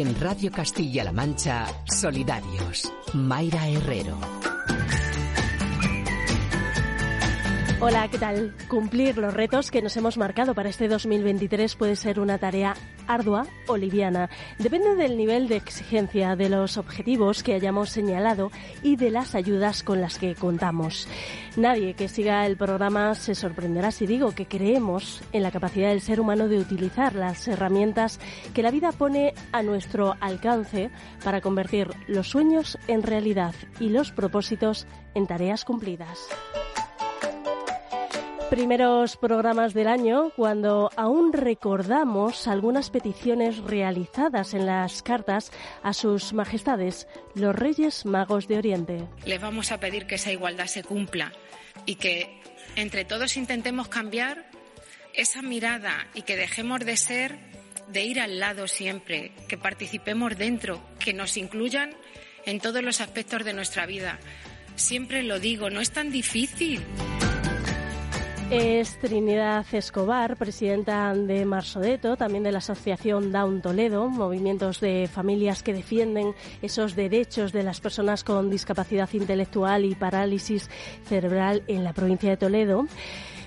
En Radio Castilla-La Mancha, Solidarios. Mayra Herrero. Hola, ¿qué tal? Cumplir los retos que nos hemos marcado para este 2023 puede ser una tarea ardua o liviana. Depende del nivel de exigencia, de los objetivos que hayamos señalado y de las ayudas con las que contamos. Nadie que siga el programa se sorprenderá si digo que creemos en la capacidad del ser humano de utilizar las herramientas que la vida pone a nuestro alcance para convertir los sueños en realidad y los propósitos en tareas cumplidas primeros programas del año cuando aún recordamos algunas peticiones realizadas en las cartas a sus majestades, los Reyes Magos de Oriente. Les vamos a pedir que esa igualdad se cumpla y que entre todos intentemos cambiar esa mirada y que dejemos de ser de ir al lado siempre, que participemos dentro, que nos incluyan en todos los aspectos de nuestra vida. Siempre lo digo, no es tan difícil. Es Trinidad Escobar, presidenta de Marsodeto, también de la Asociación Down Toledo, movimientos de familias que defienden esos derechos de las personas con discapacidad intelectual y parálisis cerebral en la provincia de Toledo.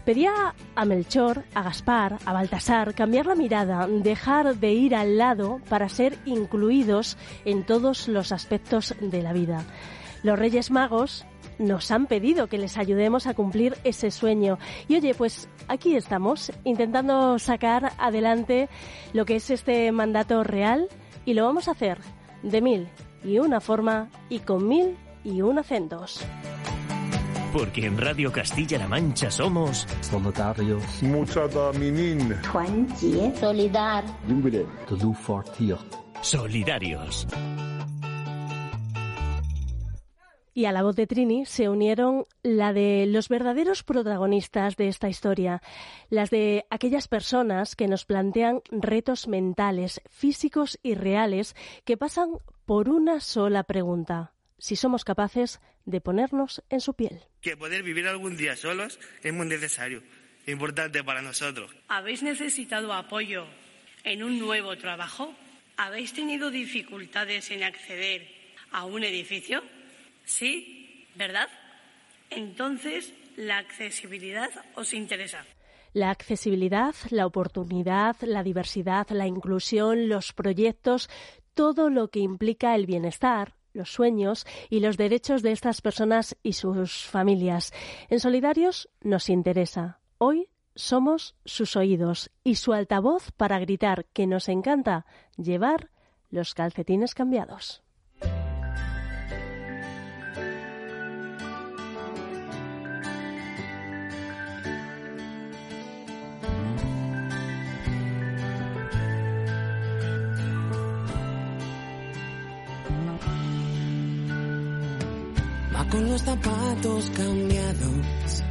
Pedía a Melchor, a Gaspar, a Baltasar cambiar la mirada, dejar de ir al lado para ser incluidos en todos los aspectos de la vida. Los Reyes Magos nos han pedido que les ayudemos a cumplir ese sueño. Y oye, pues aquí estamos intentando sacar adelante lo que es este mandato real y lo vamos a hacer de mil y una forma y con mil y un acentos. Porque en Radio Castilla-La Mancha somos solidarios. Solidar. Solidarios. Y a la voz de Trini se unieron la de los verdaderos protagonistas de esta historia, las de aquellas personas que nos plantean retos mentales, físicos y reales que pasan por una sola pregunta, si somos capaces de ponernos en su piel. Que poder vivir algún día solos es muy necesario, importante para nosotros. ¿Habéis necesitado apoyo en un nuevo trabajo? ¿Habéis tenido dificultades en acceder a un edificio? Sí, ¿verdad? Entonces, la accesibilidad os interesa. La accesibilidad, la oportunidad, la diversidad, la inclusión, los proyectos, todo lo que implica el bienestar, los sueños y los derechos de estas personas y sus familias. En Solidarios nos interesa. Hoy somos sus oídos y su altavoz para gritar que nos encanta llevar los calcetines cambiados. Con los zapatos cambiados.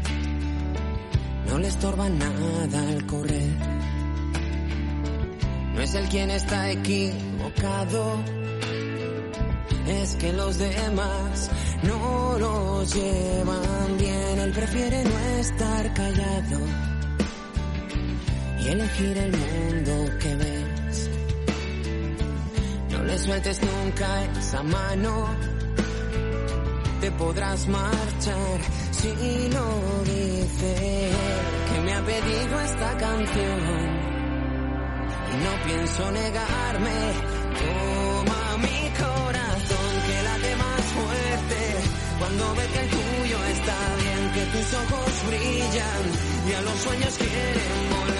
No le estorba nada al correr. No es el quien está equivocado. Es que los demás no los llevan bien. Él prefiere no estar callado y elegir el mundo que ves. No le sueltes nunca esa mano te podrás marchar si lo dice que me ha pedido esta canción. Y no pienso negarme toma mi corazón que late más fuerte cuando ve que el tuyo está bien que tus ojos brillan y a los sueños quieren volver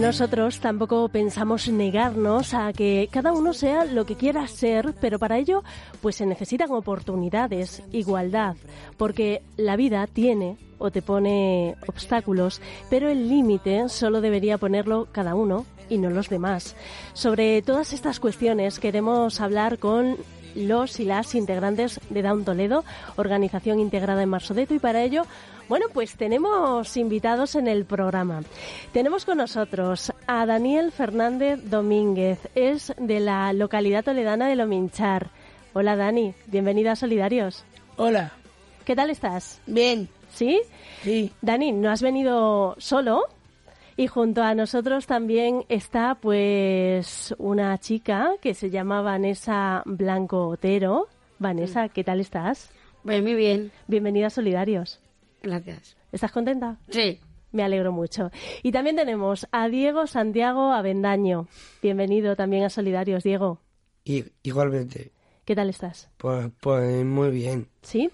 nosotros tampoco pensamos negarnos a que cada uno sea lo que quiera ser, pero para ello pues se necesitan oportunidades, igualdad, porque la vida tiene o te pone obstáculos, pero el límite solo debería ponerlo cada uno y no los demás. Sobre todas estas cuestiones queremos hablar con los y las integrantes de Down Toledo, organización integrada en Marsodeto, y para ello bueno, pues tenemos invitados en el programa. Tenemos con nosotros a Daniel Fernández Domínguez, es de la localidad toledana de Lominchar. Hola Dani, bienvenida a Solidarios. Hola. ¿qué tal estás? Bien. ¿Sí? Sí. Dani, no has venido solo. Y junto a nosotros también está pues una chica que se llama Vanessa Blanco Otero. Vanessa, ¿qué tal estás? Pues muy bien. Bienvenida a Solidarios. Gracias. ¿Estás contenta? Sí. Me alegro mucho. Y también tenemos a Diego Santiago Avendaño. Bienvenido también a Solidarios, Diego. Y, igualmente. ¿Qué tal estás? Pues, pues muy bien. Sí.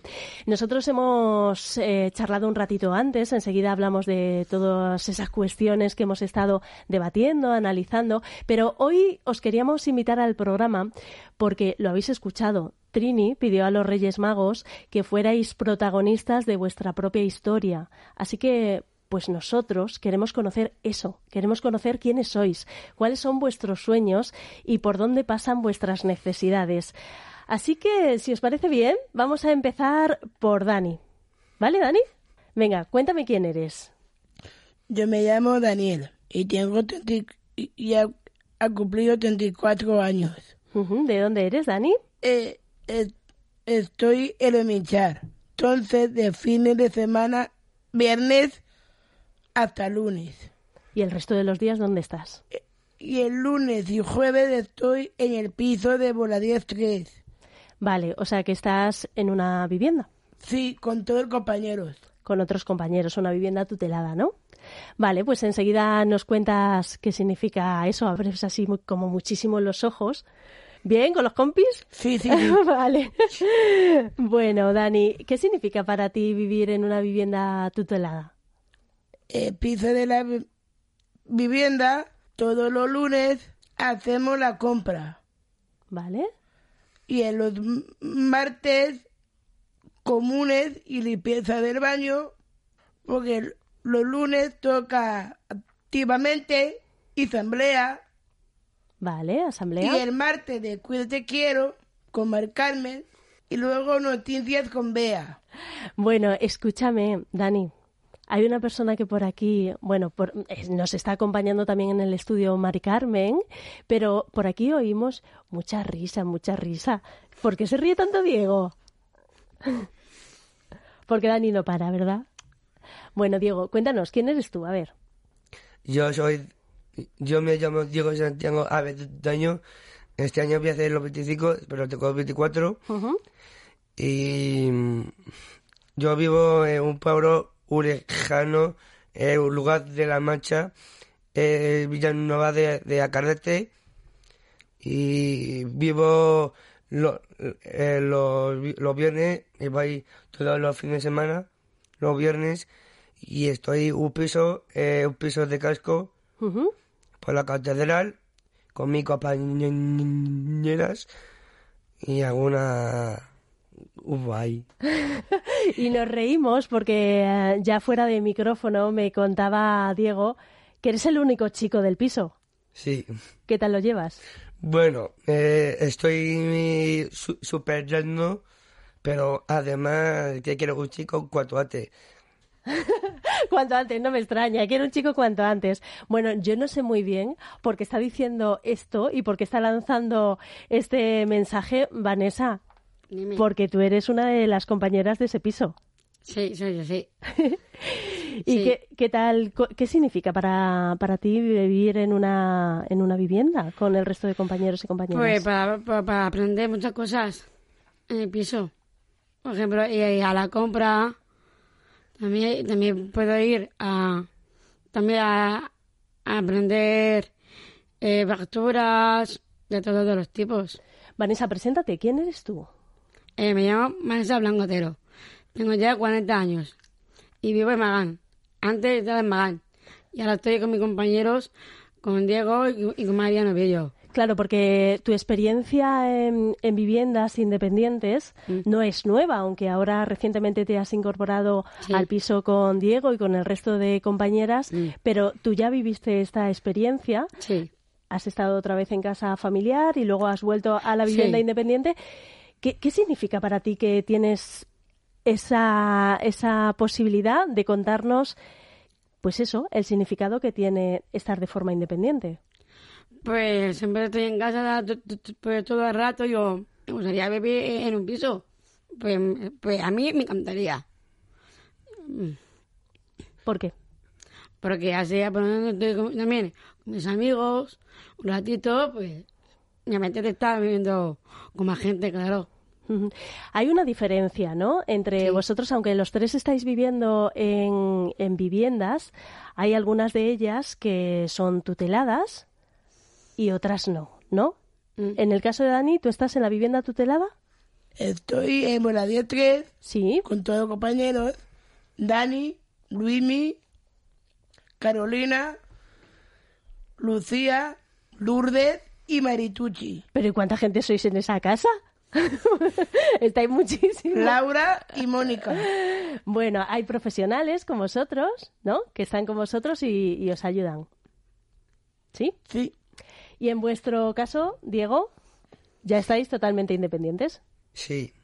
Nosotros hemos eh, charlado un ratito antes, enseguida hablamos de todas esas cuestiones que hemos estado debatiendo, analizando, pero hoy os queríamos invitar al programa porque lo habéis escuchado. Trini pidió a los Reyes Magos que fuerais protagonistas de vuestra propia historia. Así que pues nosotros queremos conocer eso, queremos conocer quiénes sois, cuáles son vuestros sueños y por dónde pasan vuestras necesidades. Así que, si os parece bien, vamos a empezar por Dani. ¿Vale, Dani? Venga, cuéntame quién eres. Yo me llamo Daniel y tengo y ha, cumplido 34 años. ¿De dónde eres, Dani? Eh, estoy en el Minchar. Entonces, de fines de semana, viernes hasta lunes. ¿Y el resto de los días dónde estás? Y el lunes y jueves estoy en el piso de Voladías 3. Vale, o sea que estás en una vivienda. Sí, con todos los compañeros. Con otros compañeros, una vivienda tutelada, ¿no? Vale, pues enseguida nos cuentas qué significa eso, abres así como muchísimo los ojos. ¿Bien? ¿Con los compis? Sí, sí. vale. bueno, Dani, ¿qué significa para ti vivir en una vivienda tutelada? El piso de la vivienda, todos los lunes hacemos la compra. ¿Vale? y en los martes comunes y limpieza del baño, porque los lunes toca activamente y asamblea. Vale, asamblea. Y el martes de Cuídate Quiero con Mar Carmen y luego noticias con Bea. Bueno, escúchame, Dani. Hay una persona que por aquí, bueno, eh, nos está acompañando también en el estudio Mari Carmen, pero por aquí oímos mucha risa, mucha risa. ¿Por qué se ríe tanto Diego? Porque Dani no para, ¿verdad? Bueno, Diego, cuéntanos, ¿quién eres tú? A ver. Yo soy, yo me llamo Diego Santiago. Este año voy a hacer los 25, pero tengo 24. Y yo vivo en un pueblo Urejano, eh, lugar de la Mancha, eh, Villanueva de, de Acarrete, y vivo eh, los, los viernes, y voy todos los fines de semana, los viernes, y estoy un piso, eh, un piso de casco, por la catedral, con mis compañeras, y alguna y nos reímos porque eh, ya fuera de micrófono me contaba Diego que eres el único chico del piso. Sí. ¿Qué tal lo llevas? Bueno, eh, estoy súper lleno, pero además que quiero un chico cuanto antes. cuanto antes, no me extraña, quiero un chico cuanto antes. Bueno, yo no sé muy bien por qué está diciendo esto y por qué está lanzando este mensaje Vanessa. Porque tú eres una de las compañeras de ese piso. Sí, soy yo, sí. ¿Y Qué, qué, tal, qué significa para, para ti vivir en una, en una vivienda con el resto de compañeros y compañeras? Pues para, para, aprender muchas cosas en el piso. Por ejemplo, y a la compra también, también puedo ir a, también a, aprender eh, facturas de todos los tipos. Vanessa, preséntate, ¿quién eres tú? Eh, me llamo Vanessa Blancotero. Tengo ya 40 años y vivo en Magán. Antes estaba en Magán y ahora estoy con mis compañeros, con Diego y, con María Novillo. Claro, porque tu experiencia en, viviendas independientes mm. no es nueva, aunque ahora recientemente te has incorporado al piso con Diego y con el resto de compañeras, mm. pero tú ya viviste esta experiencia. Sí. Has estado otra vez en casa familiar y luego has vuelto a la vivienda independiente. ¿Qué, significa para ti que tienes esa, esa posibilidad de contarnos, pues eso, el significado que tiene estar de forma independiente? Pues siempre estoy en casa pues, todo el rato. Yo me gustaría vivir en un piso. Pues, pues a mí me encantaría. ¿Por qué? Porque así por lo menos estoy con- también con mis amigos, un ratito, pues me apetece estar viviendo con más gente, claro. Hay una diferencia, ¿no? Entre vosotros, aunque los tres estáis viviendo en, en viviendas, hay algunas de ellas que son tuteladas y otras no, ¿no? En el caso de Dani, ¿tú estás en la vivienda tutelada? Estoy en Buenadía 3 Sí. con todos los compañeros. Dani, Luimi, Carolina, Lucía, Lourdes y Maritucci. ¿Pero ¿y cuánta gente sois en esa casa? Estáis muchísimos. Laura y Mónica. Bueno, hay profesionales como vosotros, ¿no? Que están con vosotros y, y os ayudan. ¿Sí? Sí. Y en vuestro caso, Diego, ya estáis totalmente independientes. Sí,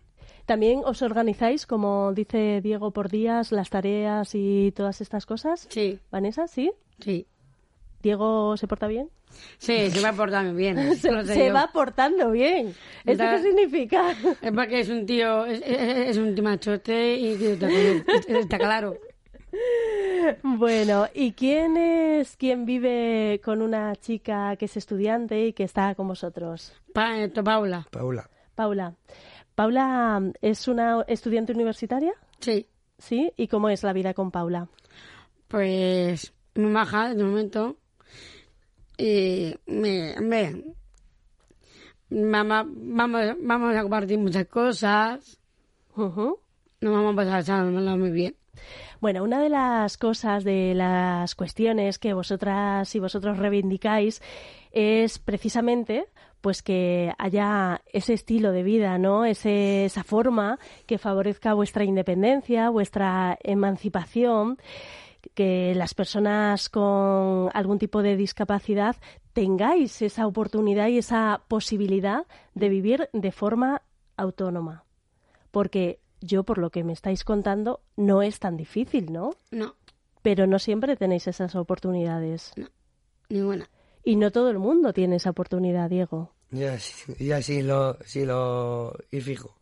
¿También os organizáis, como dice Diego, por días, las tareas y todas estas cosas? Sí. Vanessa, ¿sí? Sí. ¿Diego se porta bien? Sí, se va muy bien. Se, lo sé se yo. va portando bien. ¿Esto qué significa? Es porque es un tío, es, es- es un tío machote y está, está claro. Bueno, ¿y quién es quien vive con una chica que es estudiante y que está con vosotros? Pa, esto, Paula. Paula. Paula. Paula es una estudiante universitaria, Sí. ¿sí? ¿Y cómo es la vida con Paula? Pues baja de momento. Y me, me vamos, vamos, vamos a compartir muchas cosas. Ujú. Nos vamos a pasar pasárnoslo muy bien. Bueno, una de las cosas, de las cuestiones que vosotras y vosotros reivindicáis es precisamente pues que haya ese estilo de vida, ¿no? Ese- esa forma que favorezca vuestra independencia, vuestra emancipación, que las personas con algún tipo de discapacidad tengáis esa oportunidad y esa posibilidad de vivir de forma autónoma. Porque yo, por lo que me estáis contando, no es tan difícil, ¿no? No, Pero no siempre tenéis esas oportunidades. ninguna. Y no todo el mundo tiene esa oportunidad, Diego. Ya, sí- ya sí lo, sí lo y fijo.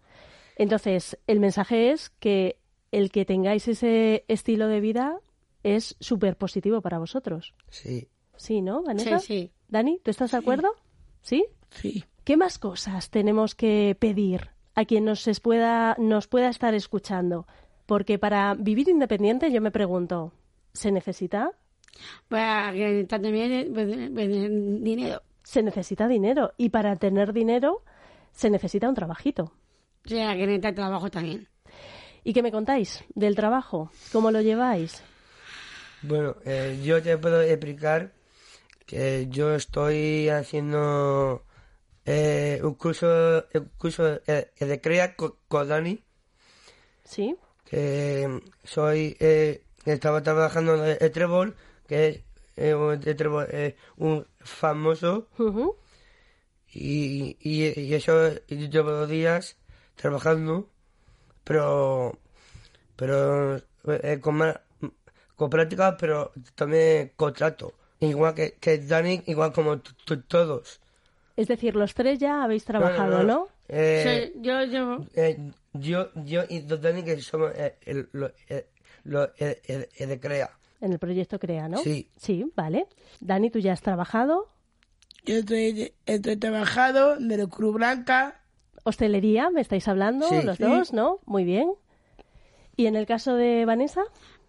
Entonces, el mensaje es que el que tengáis ese estilo de vida es súper positivo para vosotros. Sí. Sí, ¿no, Vanessa? Sí, sí. Dani, ¿tú estás de acuerdo? ¿Sí? Sí. ¿Qué más cosas tenemos que pedir a quien nos, es- pueda, nos pueda estar escuchando? Porque para vivir independiente, yo me pregunto, ¿se necesita? También pues, pues, dinero. Se necesita dinero. Y para tener dinero, se necesita un trabajito. O sea, que necesita trabajo también. ¿Y qué me contáis del trabajo? ¿Cómo lo lleváis? Bueno, eh, yo te puedo explicar que yo estoy haciendo eh, un curso, un curso eh, de crea con, con Dani, ¿Sí? que soy, eh, estaba trabajando en el Trébol, que es eh, un, el Trébol, eh, un famoso, y, y, y eso yo llevo dos días trabajando, pero, pero eh, con, más- con práctica, pero también contrato. Igual que, que Dani, igual como t- t- todos. Es decir, los tres ya habéis trabajado, No, no, ¿no? no. Eh, Sí, yo, yo, eh, yo, yo y Dani que somos eh, el, lo, eh, lo, eh, de CREA. En el proyecto CREA, ¿no? Sí. Sí, vale. Dani, tú ya has trabajado. Yo estoy, estoy trabajado de la Cruz Blanca. Hostelería, me estáis hablando, Sí. los Sí. dos, ¿no? Muy bien. ¿Y en el caso de Vanessa?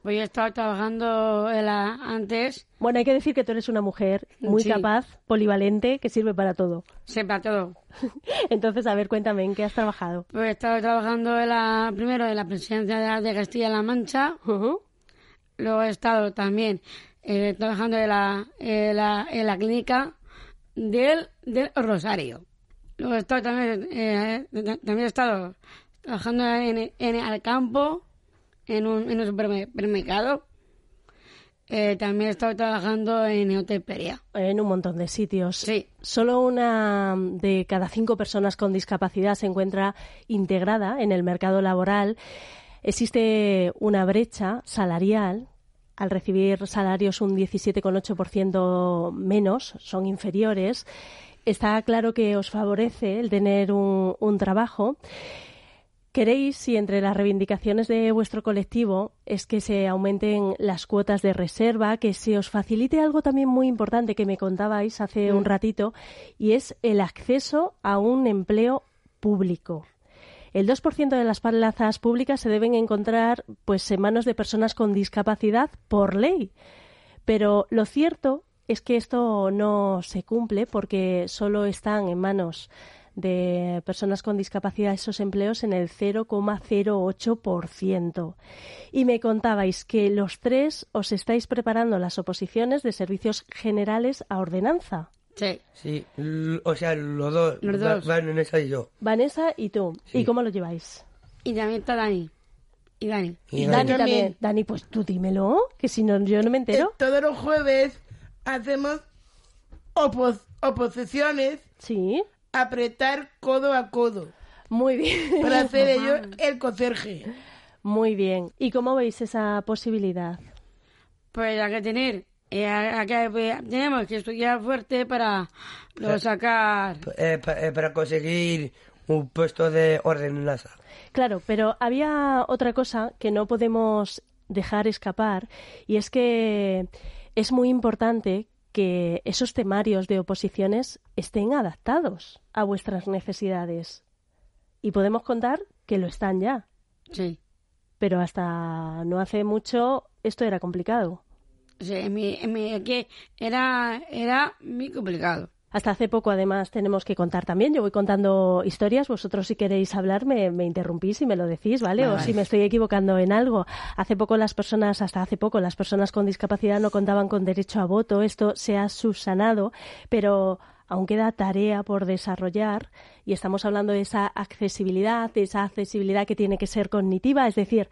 Pues yo estaba trabajando en la- antes, Bueno, hay que decir que tú eres una mujer muy Sí. capaz, polivalente, que sirve para todo. siempre a todo. Entonces, a ver, cuéntame, ¿en qué has trabajado? Pues estaba trabajando en la, primero en la presidencia de, de Castilla-La Mancha, luego he estado también eh, trabajando en la, en la, en la clínica del, del Rosario. Luego he estado también, eh, también he estado trabajando en, en el campo, en un, en un supermercado. Eh, también he estado trabajando en hotelería. En un montón de sitios. Sí. Solo una de cada cinco personas con discapacidad se encuentra integrada en el mercado laboral. Existe una brecha salarial. Al recibir salarios un 17,8% menos, son inferiores. Está claro que os favorece el tener un, un trabajo. ¿Queréis, si entre las reivindicaciones de vuestro colectivo es que se aumenten las cuotas de reserva, que se os facilite algo también muy importante que me contabais hace un ratito, y es el acceso a un empleo público? El 2% de las plazas públicas se deben encontrar pues en manos de personas con discapacidad por ley. Pero lo cierto es que esto no se cumple porque solo están en manos de personas con discapacidad esos empleos en el 0,08%. Y me contabais que los tres os estáis preparando las oposiciones de servicios generales a ordenanza. Sí. Sí, o sea, los dos. Los Va- dos. Vanessa y yo. Vanessa y tú. ¿Y cómo lo lleváis? Y también está Dani. Y Dani. Y Dani Dani. también. Dani, pues tú dímelo, que si no, yo no me entero. Eh, Todos los jueves hacemos opos- oposiciones, Sí, apretar codo a codo, muy bien. para hacer ello el conserje. Muy bien. ¿Y cómo veis esa posibilidad? Pues hay que tener, eh, hay que- eh, tenemos que estudiar fuerte para luego sacar. Eh, eh, para conseguir un puesto de ordenanza. Claro, pero había otra cosa que no podemos dejar escapar y es que es muy importante que esos temarios de oposiciones estén adaptados a vuestras necesidades. Y podemos contar que lo están ya, Sí. pero hasta no hace mucho esto era complicado. Sí, en mi, en mi- que era, era muy complicado. Hasta hace poco, además, tenemos que contar también. Yo voy contando historias. Vosotros, si queréis hablar, me, me interrumpís y me lo decís, ¿vale? O si me estoy equivocando en algo. Hace poco las personas, hasta hace poco, las personas con discapacidad no contaban con derecho a voto. Esto se ha subsanado, pero aún queda tarea por desarrollar y estamos hablando de esa accesibilidad, de esa accesibilidad que tiene que ser cognitiva, es decir,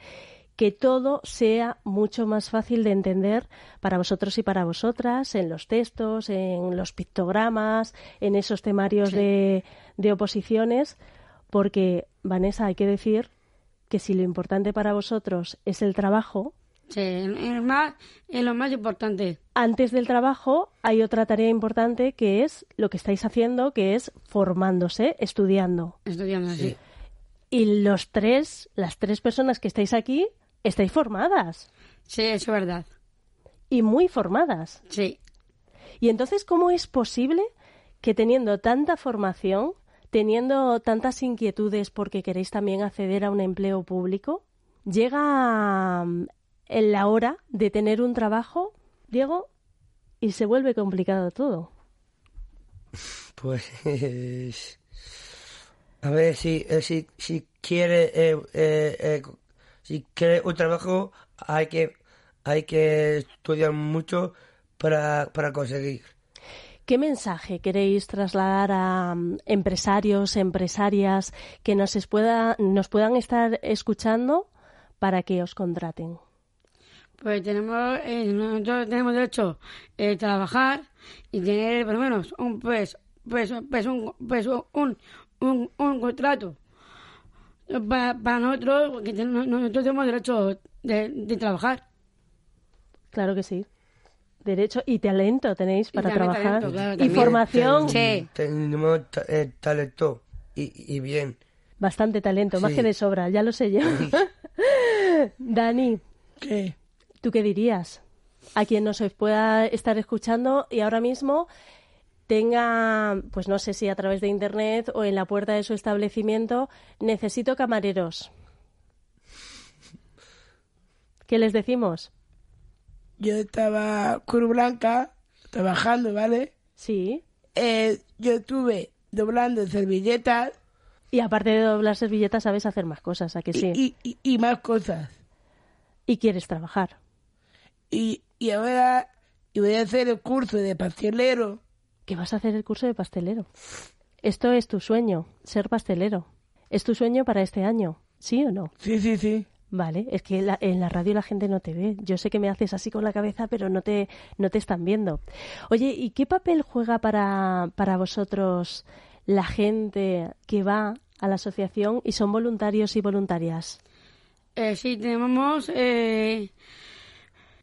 que todo sea mucho más fácil de entender para vosotros y para vosotras en los textos, en los pictogramas, en esos temarios de, de oposiciones, porque, Vanessa, hay que decir que si lo importante para vosotros es el trabajo, Sí, es, más, es lo más importante. antes del trabajo hay otra tarea importante que es lo que estáis haciendo, que es formándose, estudiando. Estudiando así. Y los tres, las tres personas que estáis aquí, estáis formadas Sí, eso es verdad. y muy formadas. Sí. Y entonces, ¿cómo es posible que teniendo tanta formación, teniendo tantas inquietudes porque queréis también acceder a un empleo público, llega mm, en la hora de tener un trabajo, Diego, y se vuelve complicado todo? Pues. A ver, si, eh, si, si quiere. eh, eh, eh, si quiere un trabajo, hay que, hay que estudiar mucho para, para conseguir. ¿Qué mensaje queréis trasladar a mm, empresarios, empresarias que nos, pueda, nos puedan estar escuchando para que os contraten? Pues tenemos, eh, nosotros tenemos derecho a trabajar y tener por lo menos un pues, pues, pues un, pues un, un, un contrato para, para nosotros, porque ten- nosotros tenemos derecho de, de trabajar. Claro que sí. Derecho y talento tenéis para también trabajar. talento, claro, y también. formación, Sí. Tenemos eh, talento y, y bien. bastante talento, más que de sobra, ya lo sé yo. Dani, ¿Qué? ¿tú qué dirías? A quien nos pueda estar escuchando y ahora mismo tenga, pues no sé si a través de internet o en la puerta de su establecimiento, necesito camareros. ¿Qué les decimos? Yo estaba Cruz Blanca trabajando, ¿vale? Sí. Eh, yo estuve doblando servilletas Y aparte de doblar servilletas, sabes hacer más cosas, ¿a que sí? y, y- y más cosas. y quieres trabajar. Y, y ahora y voy a hacer el curso de pastelero. Que vas a hacer el curso de pastelero. Esto es tu sueño, ser pastelero. ¿Es tu sueño para este año? ¿Sí o no? Sí, sí, sí. Vale, es que la- en la radio la gente no te ve. Yo sé que me haces así con la cabeza, pero no te, no te están viendo. Oye, ¿y qué papel juega para, para vosotros la gente que va a la asociación y son voluntarios y voluntarias? Eh, sí, tenemos, eh,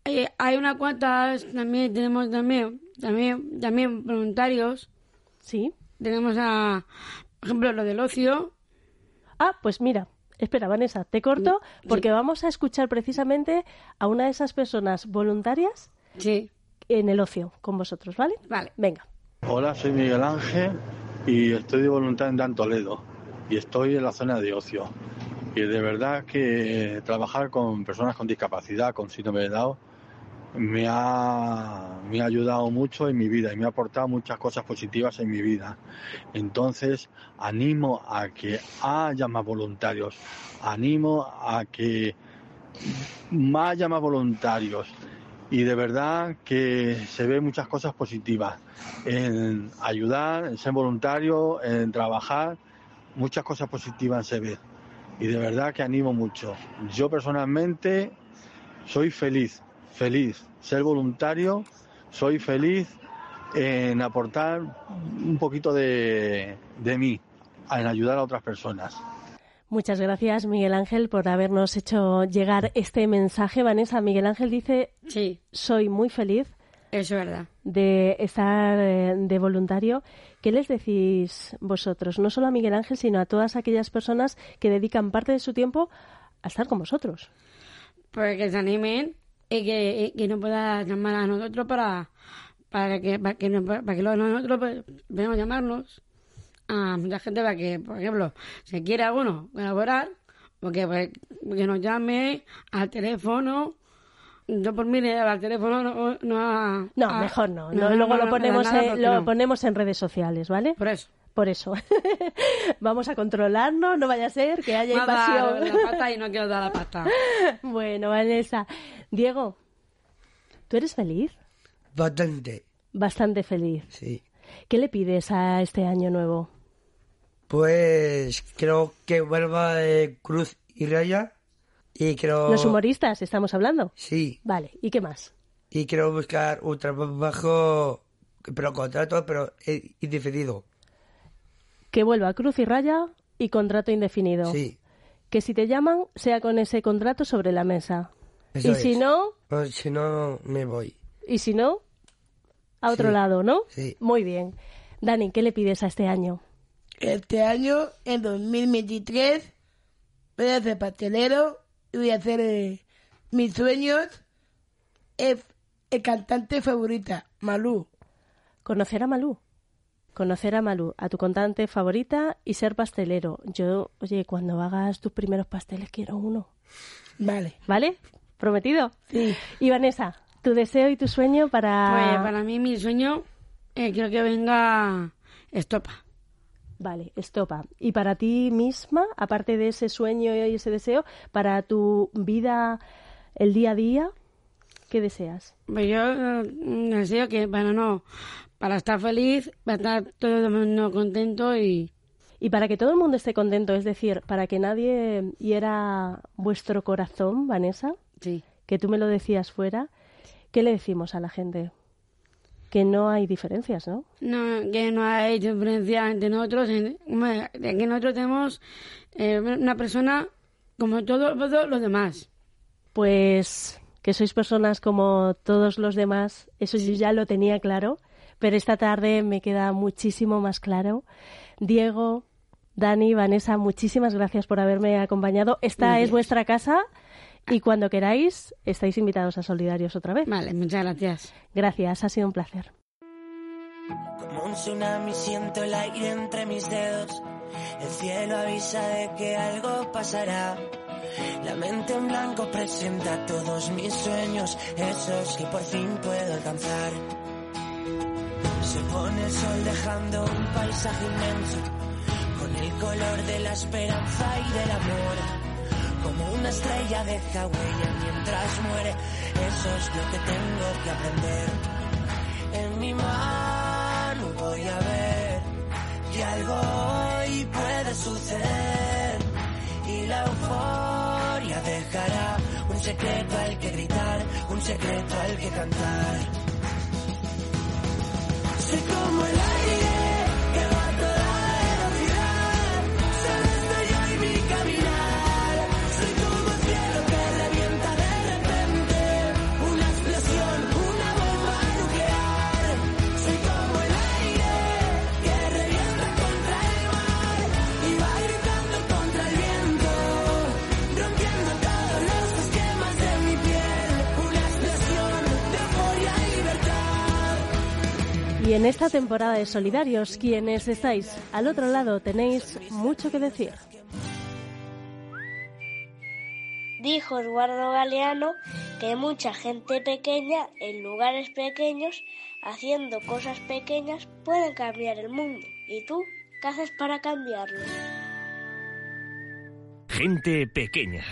eh, hay unas cuantas, también tenemos también, también, también voluntarios. Sí. Tenemos a, por ejemplo, lo del ocio. Ah, pues mira, Espera, Vanessa, te corto porque vamos a escuchar precisamente a una de esas personas voluntarias Sí. en el ocio con vosotros, ¿vale? Vale. Venga. Hola, soy Miguel Ángel y estoy de voluntario en Dan Toledo y estoy en la zona de ocio. Y de verdad que trabajar con personas con discapacidad, con síndrome de Down, me ha, me ha ayudado mucho en mi vida y me ha aportado muchas cosas positivas en mi vida. Entonces, animo a que haya más voluntarios, animo a que haya más voluntarios. Y de verdad que se ve muchas cosas positivas en ayudar, en ser voluntario, en trabajar, muchas cosas positivas se ve y de verdad que animo mucho. Yo personalmente soy feliz, feliz ser voluntario, soy feliz en aportar un poquito de, de mí, en ayudar a otras personas. Muchas gracias, Miguel Ángel, por habernos hecho llegar este mensaje. Vanessa, Miguel Ángel dice, Sí, soy muy feliz es verdad. de estar eh, de voluntario. ¿Qué les decís vosotros? No solo a Miguel Ángel, sino a todas aquellas personas que dedican parte de su tiempo a estar con vosotros. Pues que se animen y que, y que nos pueda llamar a nosotros para, para que, para que, para que nosotros pues, podamos llamarnos a mucha gente para que, por ejemplo, si quiere alguno colaborar, porque pues, que nos llame al teléfono. Yo por mí al teléfono no, no a- No, a- mejor no. No, luego lo ponemos, en, porque lo ponemos en redes sociales, ¿vale? Por eso. Por eso. Vamos a controlarnos, no vaya a ser que haya invasión. la pata y no quiero dar la pata. bueno, Vanessa. Diego, ¿tú eres feliz? Bastante, Bastante feliz. sí. ¿Qué le pides a este año nuevo? Pues creo que vuelva Cruz y Raya y creo... Los humoristas, estamos hablando. Sí, Vale, ¿y qué más? y quiero buscar un trabajo, pero contrato, pero eh, indefinido. Que vuelva Cruz y Raya y contrato indefinido. Sí, Que si te llaman, sea con ese contrato sobre la mesa. eso y es. si no, O si no, me voy. y si no, a otro Sí, lado, ¿no? sí. Muy bien. Dani, ¿qué le pides a este año? Este año, en 2023, voy a ser pastelero y voy a hacer eh, mis sueños. Es el cantante favorita, Malú. Conocer a Malú. Conocer a Malú, a tu cantante favorita y ser pastelero. Yo, oye, cuando hagas tus primeros pasteles quiero uno. Vale. ¿Vale? ¿Prometido? Sí. Y Vanessa, tu deseo y tu sueño para... Pues para mí mi sueño eh, quiero que venga Estopa. Vale, estopa. Y para ti misma, aparte de ese sueño y ese deseo, para tu vida, el día a día, ¿qué deseas? Pues yo eh, deseo que, bueno, no, para estar feliz, para estar todo el mundo contento y Y para que todo el mundo esté contento, es decir, para que nadie hiera vuestro corazón, Vanessa, sí. que tú me lo decías fuera, ¿qué le decimos a la gente? Que no hay diferencias, ¿no? No, que no hay diferencia entre nosotros, en- que nosotros tenemos eh, una persona como todos todos los demás. Pues que sois personas como todos los demás, eso yo ya lo tenía claro, pero esta tarde me queda muchísimo más claro. Diego, Dani, Vanessa, muchísimas gracias por haberme acompañado. Esta Gracias. es vuestra casa y cuando queráis estáis invitados a Solidarios otra vez. Vale, muchas gracias. Gracias, ha sido un placer. Como un tsunami siento el aire entre mis dedos. El cielo avisa de que algo pasará. La mente en blanco presenta todos mis sueños, esos que por fin puedo alcanzar. Se pone el sol dejando un paisaje inmenso, con el color de la esperanza y del amor. Como una estrella deja huella mientras muere, eso es lo que tengo que aprender. En mi mano voy a ver que algo hoy puede suceder y la euforia dejará un secreto al que gritar, un secreto al que cantar. Soy como el aire Y en esta temporada de Solidarios, quienes estáis al otro lado tenéis mucho que decir. Dijo Eduardo Galeano que mucha gente pequeña en lugares pequeños, haciendo cosas pequeñas, pueden cambiar el mundo. ¿Y tú qué haces para cambiarlo? Gente pequeña.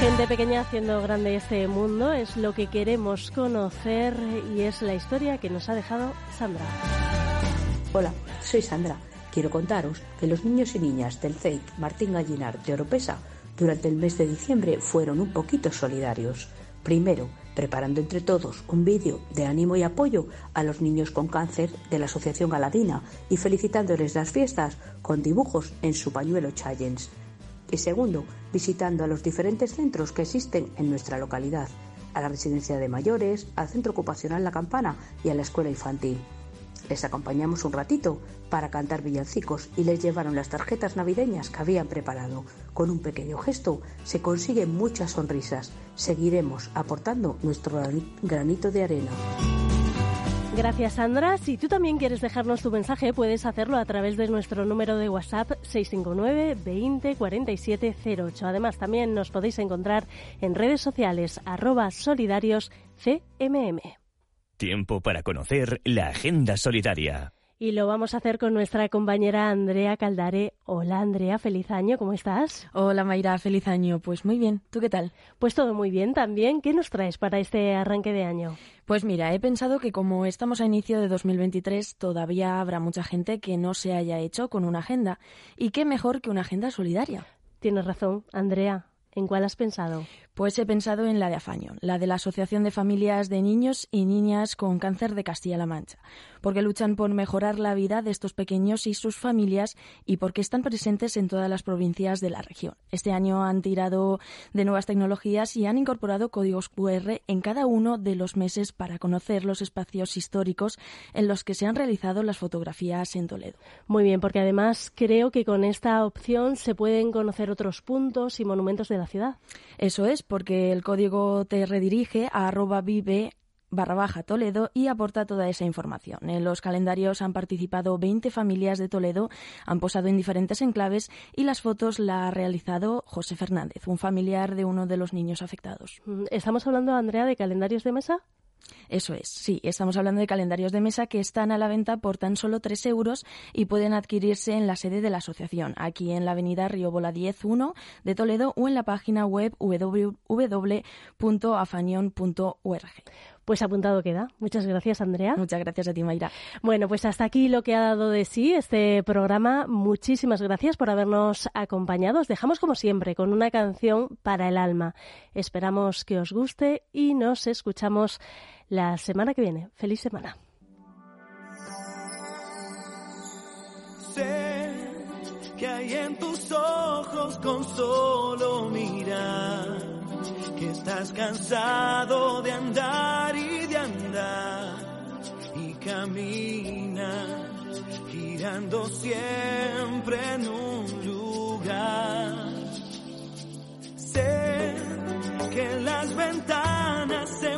Gente pequeña haciendo grande este mundo es lo que queremos conocer y es la historia que nos ha dejado Sandra. Hola, soy Sandra. Quiero contaros que los niños y niñas del CEIC Martín Gallinar de Oropesa durante el mes de diciembre fueron un poquito solidarios. Primero, preparando entre todos un vídeo de ánimo y apoyo a los niños con cáncer de la Asociación Galadina y felicitándoles las fiestas con dibujos en su pañuelo Challenge y segundo, visitando a los diferentes centros que existen en nuestra localidad, a la residencia de mayores, al centro ocupacional La Campana y a la escuela infantil. Les acompañamos un ratito para cantar villancicos y les llevaron las tarjetas navideñas que habían preparado. Con un pequeño gesto se consiguen muchas sonrisas. Seguiremos aportando nuestro granito de arena. Gracias, Sandra. Si tú también quieres dejarnos tu mensaje, puedes hacerlo a través de nuestro número de WhatsApp 659 20 47 08. Además, también nos podéis encontrar en redes sociales arroba solidarios CMM. Tiempo para conocer la Agenda Solidaria. Y lo vamos a hacer con nuestra compañera Andrea Caldare. Hola Andrea, feliz año, ¿cómo estás? Hola Mayra, feliz año. Pues muy bien, ¿tú qué tal? Pues todo muy bien también. ¿Qué nos traes para este arranque de año? Pues mira, he pensado que como estamos a inicio de 2023, todavía habrá mucha gente que no se haya hecho con una agenda. ¿Y qué mejor que una agenda solidaria? Tienes razón, Andrea. ¿En cuál has pensado? Pues he pensado en la de Afaño, la de la Asociación de Familias de Niños y Niñas con Cáncer de Castilla-La Mancha, porque luchan por mejorar la vida de estos pequeños y sus familias y porque están presentes en todas las provincias de la región. Este año han tirado de nuevas tecnologías y han incorporado códigos QR en cada uno de los meses para conocer los espacios históricos en los que se han realizado las fotografías en Toledo. Muy bien, porque además creo que con esta opción se pueden conocer otros puntos y monumentos de la ciudad. Eso es, porque el código te redirige a arroba vive barra baja Toledo y aporta toda esa información. En los calendarios han participado 20 familias de Toledo, han posado en diferentes enclaves y las fotos la ha realizado José Fernández, un familiar de uno de los niños afectados. Mm, ¿Estamos hablando, Andrea, de calendarios de mesa? Eso es, sí, estamos hablando de calendarios de mesa que están a la venta por tan solo 3 euros y pueden adquirirse en la sede de la asociación, aquí en la avenida Riobola 10.1 de Toledo o en la página web www.afañón.org. Pues apuntado queda. Muchas gracias, Andrea. Muchas gracias a ti, Mayra. Bueno, pues hasta aquí lo que ha dado de sí este programa. Muchísimas gracias por habernos acompañado. Os dejamos, como siempre, con una canción para el alma. Esperamos que os guste y nos escuchamos la semana que viene. Feliz semana. Sé que hay en tus ojos con solo mirar que estás cansado de andar y de andar y caminas girando siempre en un lugar. Sé que las ventanas se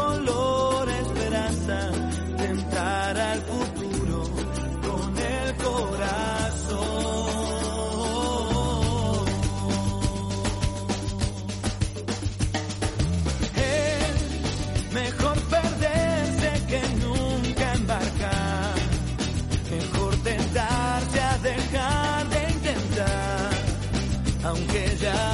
aunque ya